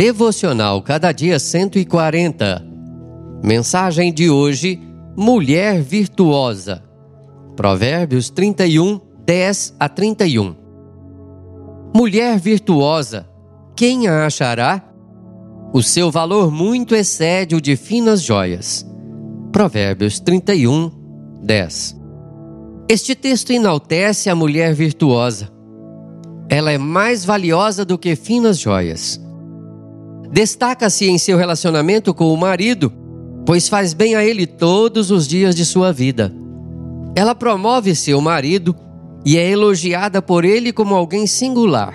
Devocional Cada Dia 140. Mensagem de hoje: Mulher Virtuosa. Provérbios 31, 10 a 31. Mulher virtuosa, quem a achará? O seu valor muito excede o de finas joias. Provérbios 31, 10. Este texto enaltece a mulher virtuosa. Ela é mais valiosa do que finas joias. Destaca-se em seu relacionamento com o marido, pois faz bem a ele todos os dias de sua vida. Ela promove seu marido e é elogiada por ele como alguém singular.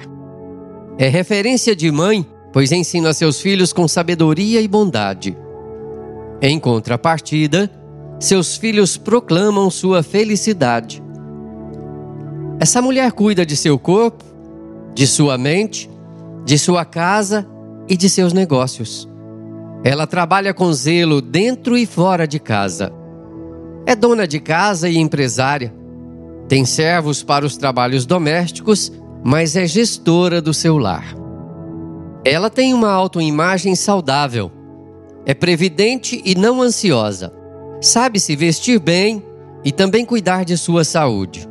É referência de mãe, pois ensina seus filhos com sabedoria e bondade. Em contrapartida, seus filhos proclamam sua felicidade. Essa mulher cuida de seu corpo, de sua mente, de sua casa e de seus negócios. Ela trabalha com zelo dentro e fora de casa. É dona de casa e empresária. Tem servos para os trabalhos domésticos, mas é gestora do seu lar. Ela tem uma autoimagem saudável. É previdente e não ansiosa. Sabe se vestir bem e também cuidar de sua saúde.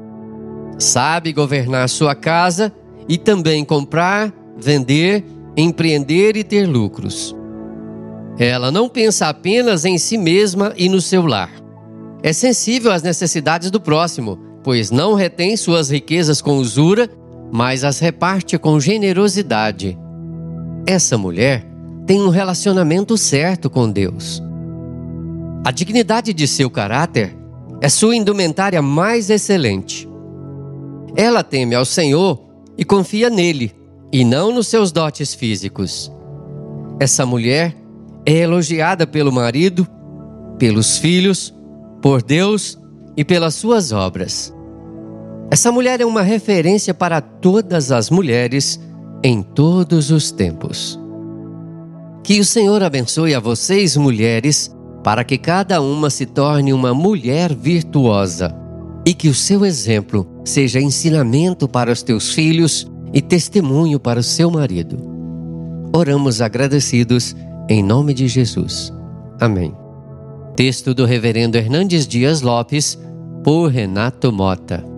Sabe governar sua casa e também comprar, vender empreender e ter lucros. Ela não pensa apenas em si mesma e no seu lar. É sensível às necessidades do próximo, pois não retém suas riquezas com usura, mas as reparte com generosidade. Essa mulher tem um relacionamento certo com Deus. A dignidade de seu caráter é sua indumentária mais excelente. Ela teme ao Senhor e confia nele e não nos seus dotes físicos. Essa mulher é elogiada pelo marido, pelos filhos, por Deus e pelas suas obras. Essa mulher é uma referência para todas as mulheres em todos os tempos. Que o Senhor abençoe a vocês, mulheres, para que cada uma se torne uma mulher virtuosa e que o seu exemplo seja ensinamento para os teus filhos e testemunho para o seu marido. Oramos agradecidos em nome de Jesus. Amém. Texto do Reverendo Hernandes Dias Lopes, por Renato Mota.